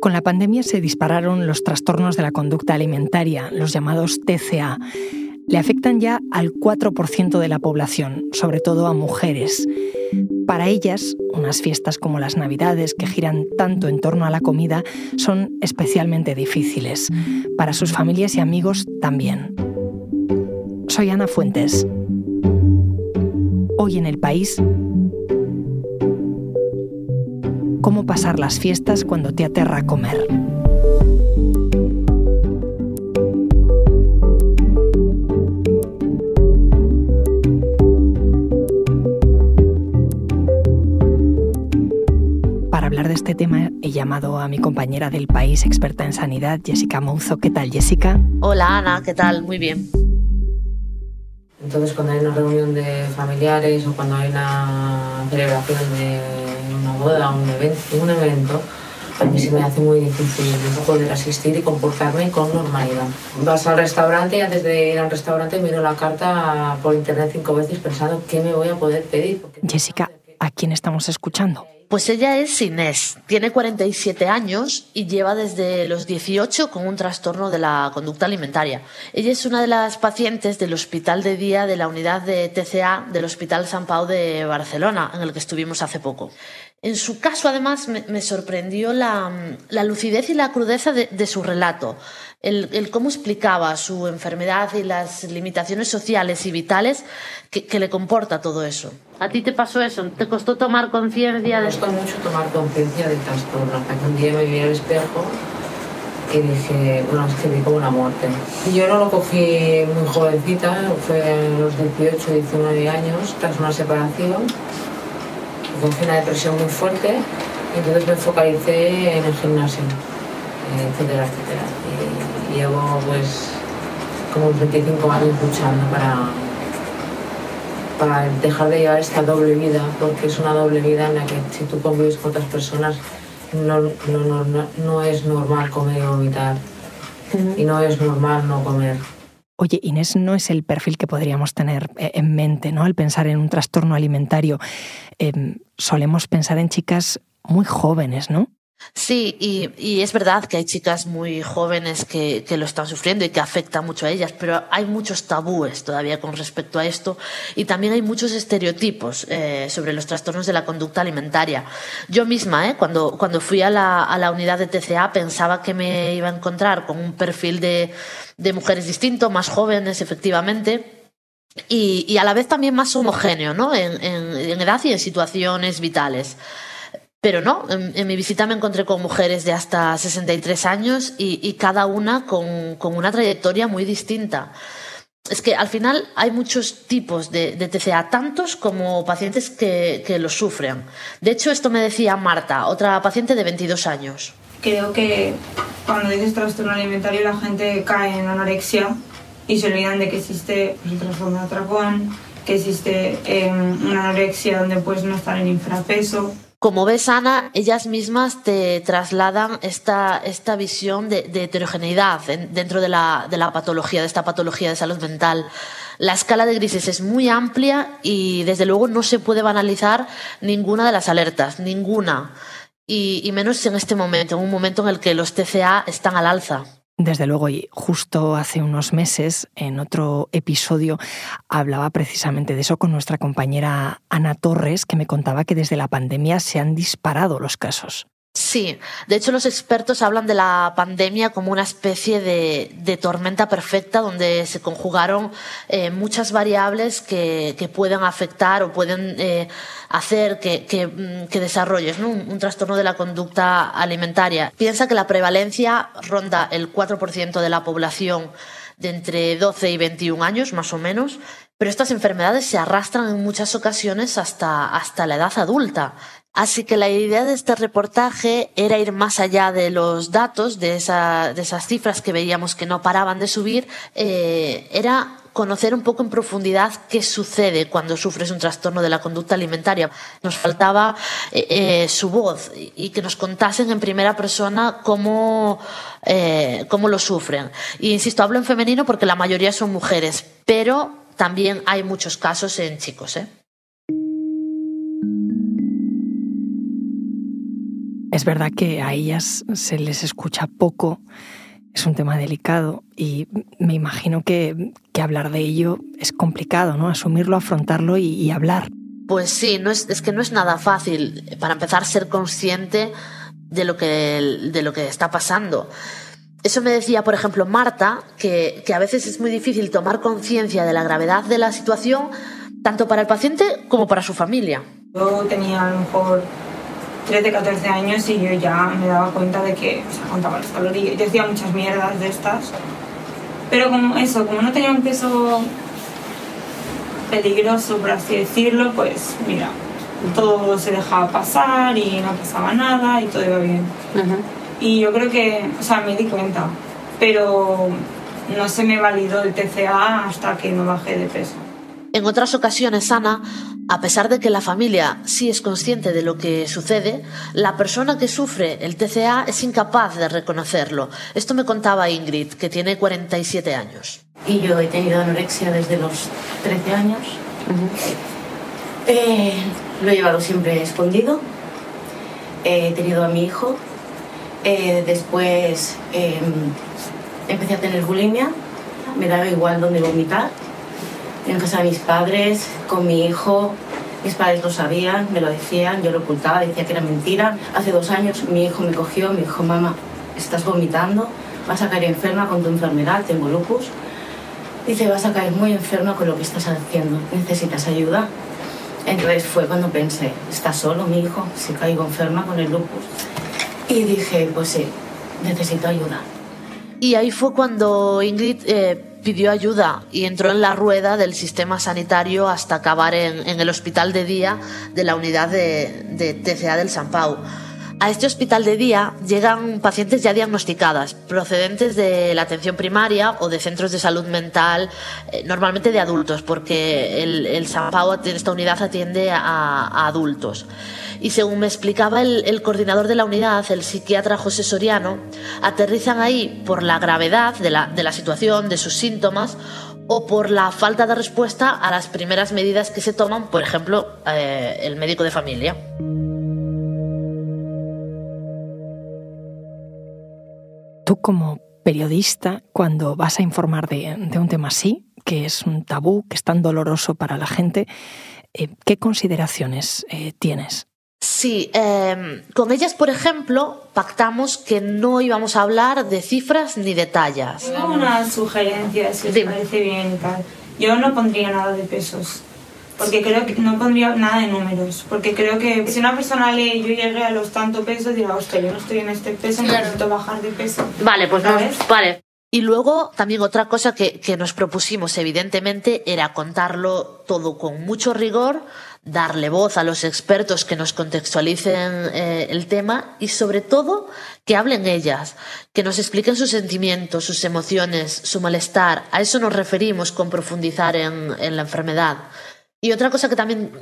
Con la pandemia se dispararon los trastornos de la conducta alimentaria, los llamados TCA. Le afectan ya al 4% de la población, sobre todo a mujeres. Para ellas, unas fiestas como las Navidades, que giran tanto en torno a la comida, son especialmente difíciles. Para sus familias y amigos también. Soy Ana Fuentes. Hoy en el país cómo pasar las fiestas cuando te aterra comer. Para hablar de este tema he llamado a mi compañera del país, experta en sanidad, Jessica Mouzo. ¿Qué tal, Jessica? Hola, Ana, ¿qué tal? Muy bien. Entonces, cuando hay una reunión de familiares o cuando hay una celebración de boda, un evento, un evento, a mí se me hace muy difícil poder asistir y comportarme con normalidad. Vas al restaurante y antes de ir al restaurante miro la carta por internet cinco veces pensando qué me voy a poder pedir. Jessica, ¿a quién estamos escuchando? Pues ella es Inés, tiene 47 años y lleva desde los 18 con un trastorno de la conducta alimentaria. Ella es una de las pacientes del hospital de día de la unidad de TCA del Hospital San Pau de Barcelona, en el que estuvimos hace poco. En su caso, además, me, sorprendió la, lucidez y la crudeza de, su relato, el, cómo explicaba su enfermedad y las limitaciones sociales y vitales que, le comporta todo eso. ¿A ti te pasó eso? ¿Te costó tomar conciencia? Me costó mucho tomar conciencia del trastorno, hasta que un día me vi al espejo y dije, bueno, es que vi como una muerte. Y yo no lo cogí muy jovencita, fue a los 18, 19 años, tras una separación con una depresión muy fuerte, y entonces me focalicé en el gimnasio, etcétera, etcétera. Y llevo pues como 25 años luchando para, para dejar de llevar esta doble vida, porque es una doble vida en la que si tú convives con otras personas no, no, no, no es normal comer o vomitar y no es normal no comer. Oye, Inés no es el perfil que podríamos tener eh, en mente, ¿no? Al pensar en un trastorno alimentario. Em, solemos pensar en chicas muy jóvenes, ¿no? Sí, y, es verdad que hay chicas muy jóvenes que, lo están sufriendo y que afecta mucho a ellas, pero hay muchos tabúes todavía con respecto a esto y también hay muchos estereotipos eh, sobre los trastornos de la conducta alimentaria. Yo misma, eh, cuando, cuando fui a la, a la unidad de TCA, pensaba que me iba a encontrar con un perfil de, de mujeres distinto, más jóvenes, efectivamente. Y, a la vez también más homogéneo, ¿no? En, en edad y en situaciones vitales. Pero no, en, mi visita me encontré con mujeres de hasta 63 años y, cada una con, una trayectoria muy distinta. Es que al final hay muchos tipos de, TCA, tantos como pacientes que, que lo sufren. De hecho, esto me decía Marta, otra paciente de 22 años. Creo que cuando dices trastorno alimentario la gente cae en anorexia y se olvidan de que existe pues, el trastorno de atracón, que existe eh, una anorexia donde puedes no estar en infrapeso. Como ves, Ana, ellas mismas te trasladan esta, esta visión de, heterogeneidad dentro de la, de la patología, de esta patología de salud mental. La escala de grises es muy amplia y desde luego no se puede banalizar ninguna de las alertas, ninguna. Y, y menos en este momento, en un momento en el que los TCA están al alza. Desde luego, y justo hace unos meses, en otro episodio, hablaba precisamente de eso con nuestra compañera Ana Torres, que me contaba que desde la pandemia se han disparado los casos. Sí, de hecho los expertos hablan de la pandemia como una especie de, tormenta perfecta donde se conjugaron eh, muchas variables que, pueden afectar o pueden eh, hacer que, mm, desarrolles un, trastorno de la conducta alimentaria. Piensa que la prevalencia ronda el 4% de la población de entre 12 y 21 años, más o menos, pero estas enfermedades se arrastran en muchas ocasiones hasta, hasta la edad adulta. Así que la idea de este reportaje era ir más allá de los datos, de, esas cifras que veíamos que no paraban de subir, eh, era conocer un poco en profundidad qué sucede cuando sufres un trastorno de la conducta alimentaria. Nos faltaba eh, eh, su voz y que nos contasen en primera persona cómo, cómo lo sufren. Y insisto, hablo en femenino porque la mayoría son mujeres, pero también hay muchos casos en chicos. Es verdad que a ellas se les escucha poco, es un tema delicado y me imagino que, hablar de ello es complicado, ¿no? Asumirlo, afrontarlo y, hablar. Pues sí, no es, es, que no es nada fácil, para empezar, ser consciente de lo que, de lo que está pasando. Eso me decía, por ejemplo, Marta, que, que a veces es muy difícil tomar conciencia de la gravedad de la situación, tanto para el paciente como para su familia. Yo tenía a lo mejor 13, 14 años y yo ya me daba cuenta de que se contaba las calorías. Yo hacía muchas mierdas de estas. Pero como eso, como no tenía un peso peligroso, por así decirlo, pues mira, todo se dejaba pasar y no pasaba nada y todo iba bien. Y yo creo que, o sea, me di cuenta, pero no se me validó el TCA hasta que no bajé de peso. En otras ocasiones, Ana, a pesar de que la familia sí es consciente de lo que sucede, la persona que sufre el TCA es incapaz de reconocerlo. Esto me contaba Ingrid, que tiene 47 años. Y yo he tenido anorexia desde los 13 años. Eh, lo he llevado siempre escondido. He tenido a mi hijo. Eh, después em, empecé a tener bulimia. Me daba igual dónde vomitar en casa de mis padres, con mi hijo. Mis padres lo sabían, me lo decían, yo lo ocultaba, decía que era mentira. Hace dos años mi hijo me cogió, me dijo, mamá, estás vomitando, vas a caer enferma con tu enfermedad, tengo lupus. Dice, vas a caer muy enferma con lo que estás haciendo, necesitas ayuda. Entonces fue cuando pensé, ¿está solo mi hijo? Si caigo enferma con el lupus. Y dije, pues sí, necesito ayuda. Y ahí fue cuando Ingrid eh, pidió ayuda y entró en la rueda del sistema sanitario hasta acabar en, el hospital de día de la unidad de, de TCA del San Pau. A este hospital de día llegan pacientes ya diagnosticadas, procedentes de la atención primaria o de centros de salud mental, eh, normalmente de adultos, porque el, el San Pau, esta unidad atiende a, adultos. Y según me explicaba el, coordinador de la unidad, el psiquiatra José Soriano, aterrizan ahí por la gravedad de la, de la situación, de sus síntomas, o por la falta de respuesta a las primeras medidas que se toman, por ejemplo, eh, el médico de familia. Tú como periodista, cuando vas a informar de, un tema así, que es un tabú, que es tan doloroso para la gente, eh, ¿qué consideraciones eh, tienes? Sí, em, con ellas, por ejemplo, pactamos que no íbamos a hablar de cifras ni de tallas. Tengo una sugerencia, si os parece bien tal. Yo no pondría nada de pesos porque creo que no pondría nada de números, porque creo que si una persona lee yo llegué a los tanto pesos, dirá, hostia, yo no estoy en este peso, necesito bajar de peso. Vale, pues no, vale. Y luego también otra cosa que, que nos propusimos, evidentemente, era contarlo todo con mucho rigor, darle voz a los expertos que nos contextualicen eh, el tema y sobre todo que hablen ellas, que nos expliquen sus sentimientos, sus emociones, su malestar. A eso nos referimos con profundizar en, en la enfermedad. Y otra cosa que también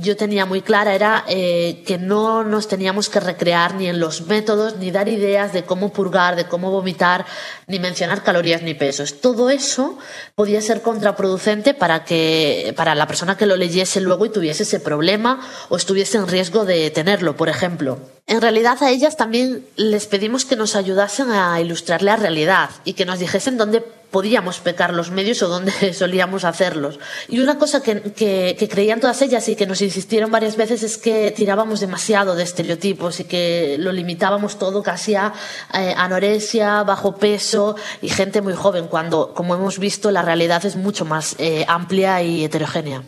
yo tenía muy clara era eh, que no nos teníamos que recrear ni en los métodos, ni dar ideas de cómo purgar, de cómo vomitar, ni mencionar calorías ni pesos. Todo eso podía ser contraproducente para, que, para la persona que lo leyese luego y tuviese ese problema o estuviese en riesgo de tenerlo, por ejemplo. En realidad a ellas también les pedimos que nos ayudasen a ilustrar la realidad y que nos dijesen dónde podíamos pecar los medios o donde solíamos hacerlos. Y una cosa que, que, creían todas ellas y que nos insistieron varias veces es que tirábamos demasiado de estereotipos y que lo limitábamos todo casi a eh, anorexia, bajo peso y gente muy joven, cuando, como hemos visto, la realidad es mucho más eh, amplia y heterogénea.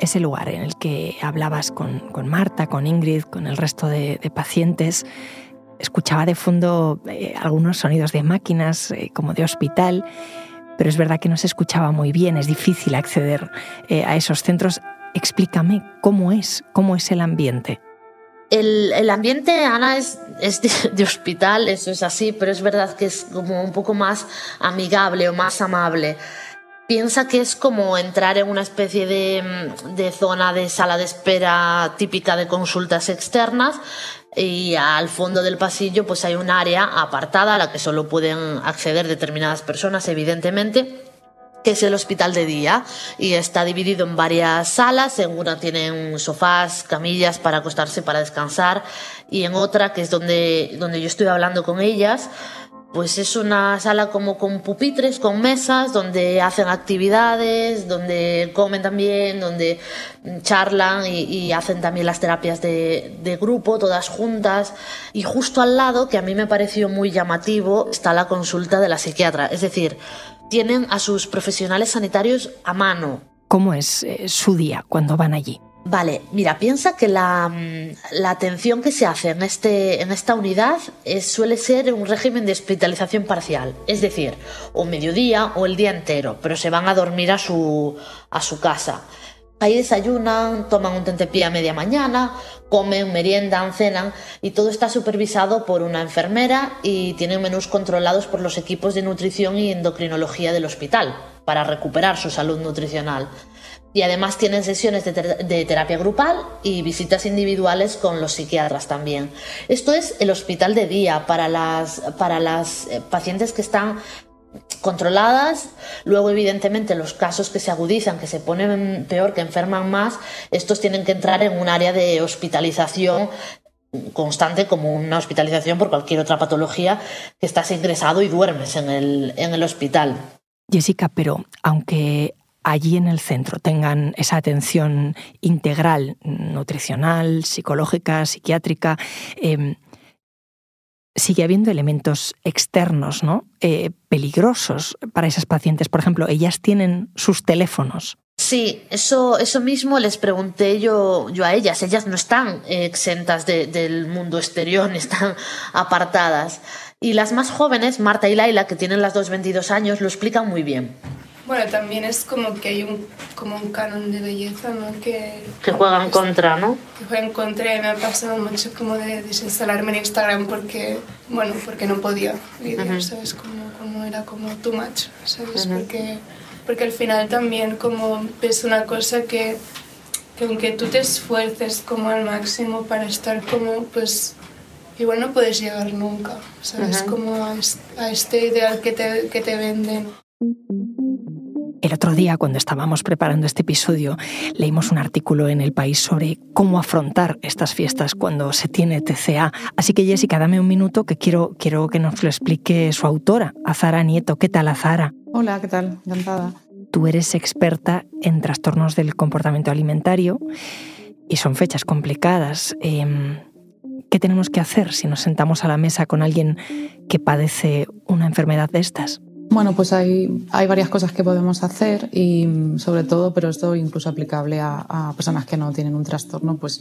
Ese lugar en el que hablabas con, Marta, con Ingrid, con el resto de, pacientes, escuchaba de fondo eh, algunos sonidos de máquinas, eh, como de hospital, pero es verdad que no se escuchaba muy bien, es difícil acceder eh, a esos centros. Explícame cómo es, cómo es el ambiente. El, el, ambiente, Ana, es, es de, de, hospital, eso es así, pero es verdad que es como un poco más amigable o más amable piensa que es como entrar en una especie mm, de, zona de sala de espera típica de consultas externas y al fondo del pasillo pues hay un área apartada a la que solo pueden acceder determinadas personas evidentemente que es el hospital de día y está dividido en varias salas. En una tienen sofás, camillas para acostarse, para descansar y en otra, que es donde, donde yo estoy hablando con ellas, pues es una sala como con pupitres, con mesas, donde hacen actividades, donde comen también, donde charlan y, hacen también las terapias de, grupo, todas juntas. Y justo al lado, que a mí me pareció muy llamativo, está la consulta de la psiquiatra. Es decir, tienen a sus profesionales sanitarios a mano. ¿Cómo es eh, su día cuando van allí? Vale, mira, piensa que la, mm, atención que se hace en, este, en esta unidad suele ser un régimen de hospitalización parcial, es decir, o mediodía o el día entero, pero se van a dormir a su, a su casa. Ahí desayunan, toman un tentepié a media mañana, comen, meriendan, cenan y todo está supervisado por una enfermera y tienen menús controlados por los equipos de nutrición y endocrinología del hospital para recuperar su salud nutricional. Y además tienen sesiones de, terapia grupal y visitas individuales con los psiquiatras también. Esto es el hospital de día para las, para las eh, pacientes que están controladas. Luego, evidentemente, los casos que se agudizan, que se ponen peor, que enferman más, estos tienen que entrar en un área de hospitalización constante como una hospitalización por cualquier otra patología que estás ingresado y duermes en el, en el hospital. Jessica, pero aunque allí en el centro tengan esa atención integral, nutricional, psicológica, psiquiátrica, em, sigue habiendo elementos externos, ¿no? Eh, peligrosos para esas pacientes. Por ejemplo, ellas tienen sus teléfonos. Sí, eso, eso mismo les pregunté yo, yo a ellas. Ellas no están exentas del mundo exterior, están apartadas. Y las más jóvenes, Marta y Laila, que tienen las dos 22 años, lo explican muy bien. Bueno, también es como que hay un, como un canon de belleza, ¿no? Que, que juega en contra, ¿no? Que juega en contra y me ha pasado mucho como de desinstalarme en Instagram porque, bueno, porque no podía lidiar, ¿sabes? Como, como, era como too much, ¿sabes? porque, porque al final también como es una cosa que, que aunque tú te esfuerces como al máximo para estar como, pues igual no puedes llegar nunca, ¿sabes? Como a, a, este ideal que te, que te venden. El otro día, cuando estábamos preparando este episodio, leímos un artículo en El País sobre cómo afrontar estas fiestas cuando se tiene TCA. Así que, Jessica, dame un minuto que quiero, quiero que nos lo explique su autora, Azara Nieto. ¿Qué tal, Azara? Hola, ¿qué tal? Encantada. Tú eres experta en trastornos del comportamiento alimentario y son fechas complicadas. Em, ¿Qué tenemos que hacer si nos sentamos a la mesa con alguien que padece una enfermedad de estas? Bueno, pues hay, hay varias cosas que podemos hacer y sobre todo, pero esto incluso aplicable a, personas que no tienen un trastorno, pues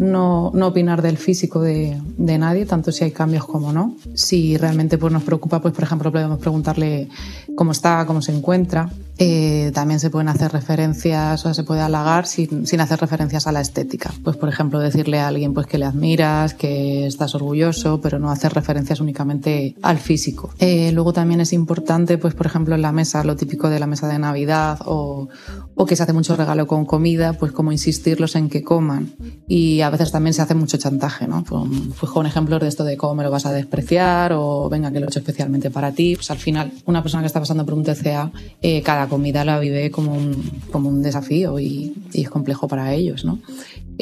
no, opinar del físico de, nadie, tanto si hay cambios como no. Si realmente pues, nos preocupa, pues por ejemplo podemos preguntarle cómo está, cómo se encuentra. Eh, también se pueden hacer referencias, o se puede halagar sin, hacer referencias a la estética. Pues por ejemplo decirle a alguien pues que le admiras, que estás orgulloso, pero no hacer referencias únicamente al físico. Eh, luego también es importante pues por ejemplo en la mesa, lo típico de la mesa de Navidad o, o que se hace mucho regalo con comida, pues como insistirlos en que coman. Y a veces también se hace mucho chantaje, ¿no? Pues, pues con ejemplos de esto de cómo me lo vas a despreciar o venga que lo he hecho especialmente para ti. Pues al final, una persona que está pasando por un TCA, eh, cada comida la vive como un, como un desafío y, y es complejo para ellos, ¿no?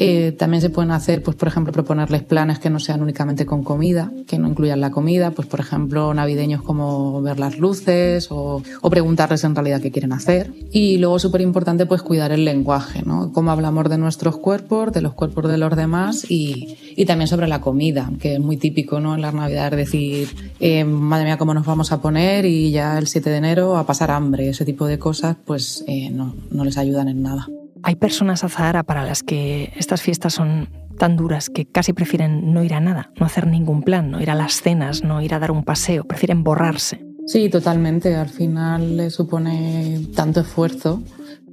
Eh, también se pueden hacer, pues, por ejemplo, proponerles planes que no sean únicamente con comida, que no incluyan la comida, pues, por ejemplo, navideños como ver las luces o, o preguntarles en realidad qué quieren hacer. Y luego, súper importante, pues, cuidar el lenguaje, ¿no? Cómo hablamos de nuestros cuerpos, de los cuerpos de los demás y, y también sobre la comida, que es muy típico, ¿no? En las navidades decir, eh, madre mía, cómo nos vamos a poner y ya el 7 de enero a pasar hambre, ese tipo de cosas, pues, eh, no, no les ayudan en nada. Hay personas a Zahara para las que estas fiestas son tan duras que casi prefieren no ir a nada, no hacer ningún plan, no ir a las cenas, no ir a dar un paseo, prefieren borrarse. Sí, totalmente. Al final le supone tanto esfuerzo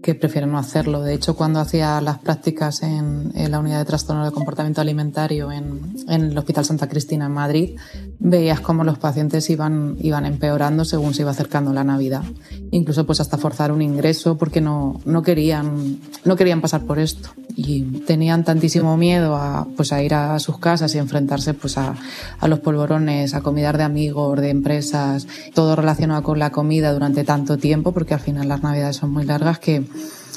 que prefieren no hacerlo. De hecho, cuando hacía las prácticas en, la unidad de trastorno de comportamiento alimentario en, el Hospital Santa Cristina en Madrid, veías cómo los pacientes iban, iban empeorando según se iba acercando la Navidad. Incluso pues hasta forzar un ingreso porque no, no, querían, no querían pasar por esto. Y tenían tantísimo miedo a, pues, a ir a sus casas y enfrentarse pues, a, a los polvorones, a comida de amigos, de empresas, todo relacionado con la comida durante tanto tiempo, porque al final las navidades son muy largas, que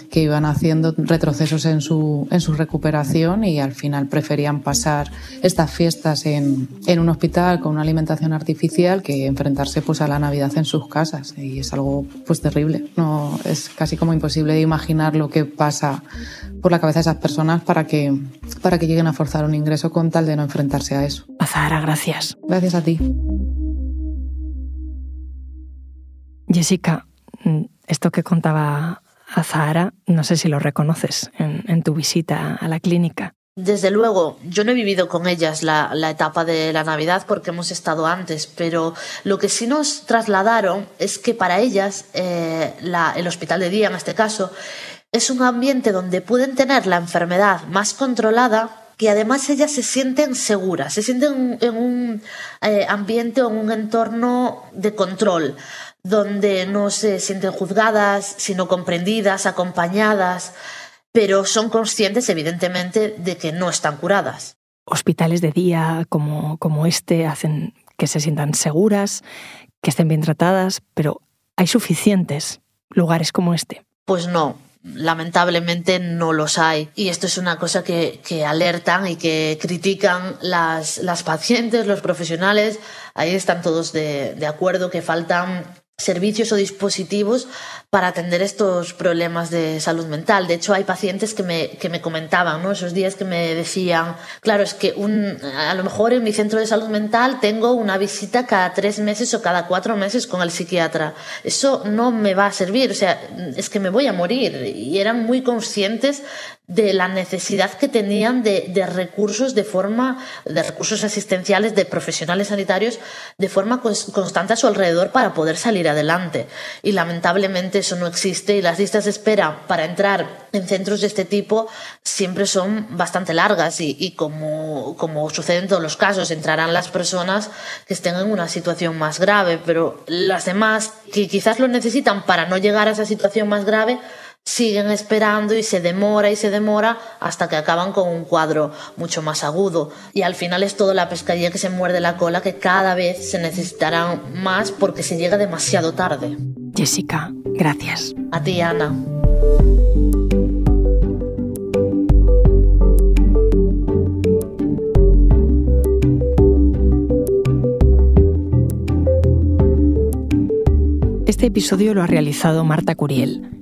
que iban haciendo retrocesos en su, en su recuperación y al final preferían pasar estas fiestas en, en un hospital con una alimentación artificial que enfrentarse pues a la Navidad en sus casas y es algo pues terrible. No, es casi como imposible de imaginar lo que pasa por la cabeza de esas personas para que, para que lleguen a forzar un ingreso con tal de no enfrentarse a eso. Azahara, gracias. Gracias a ti. Jessica, mm, esto que contaba a Zahara, no sé si lo reconoces en, tu visita a la clínica. Desde luego, yo no he vivido con ellas la, etapa de la Navidad porque hemos estado antes, pero lo que sí nos trasladaron es que para ellas eh, el hospital de día, en este caso, es un ambiente donde pueden tener la enfermedad más controlada que además ellas se sienten seguras, se sienten en un eh, ambiente o en un entorno de control donde no se sienten juzgadas, sino comprendidas, acompañadas, pero son conscientes, evidentemente, de que no están curadas. Hospitales de día como, como este hacen que se sientan seguras, que estén bien tratadas, pero ¿hay suficientes lugares como este? Pues no, lamentablemente no los hay. Y esto es una cosa que, que alertan y que critican las, las, pacientes, los profesionales. Ahí están todos de, de acuerdo que faltan servicios o dispositivos para atender estos problemas de salud mental. De hecho, hay pacientes que me, que me comentaban, ¿no? Esos días que me decían, claro, es que un, a lo mejor en mi centro de salud mental tengo una visita cada tres meses o cada cuatro meses con el psiquiatra. Eso no me va a servir, o sea, es que me voy a morir. Y eran muy conscientes de la necesidad que tenían de, de, recursos de forma, de recursos asistenciales, de profesionales sanitarios, de forma constante a su alrededor para poder salir adelante. Y lamentablemente eso no existe y las listas de espera para entrar en centros de este tipo siempre son bastante largas y, y como, como sucede en todos los casos, entrarán las personas que estén en una situación más grave, pero las demás que quizás lo necesitan para no llegar a esa situación más grave, siguen esperando y se demora y se demora hasta que acaban con un cuadro mucho más agudo. Y al final es todo la pescadilla que se muerde la cola que cada vez se necesitarán más porque se llega demasiado tarde. Jessica, gracias. A ti, Ana. Este episodio lo ha realizado Marta Curiel.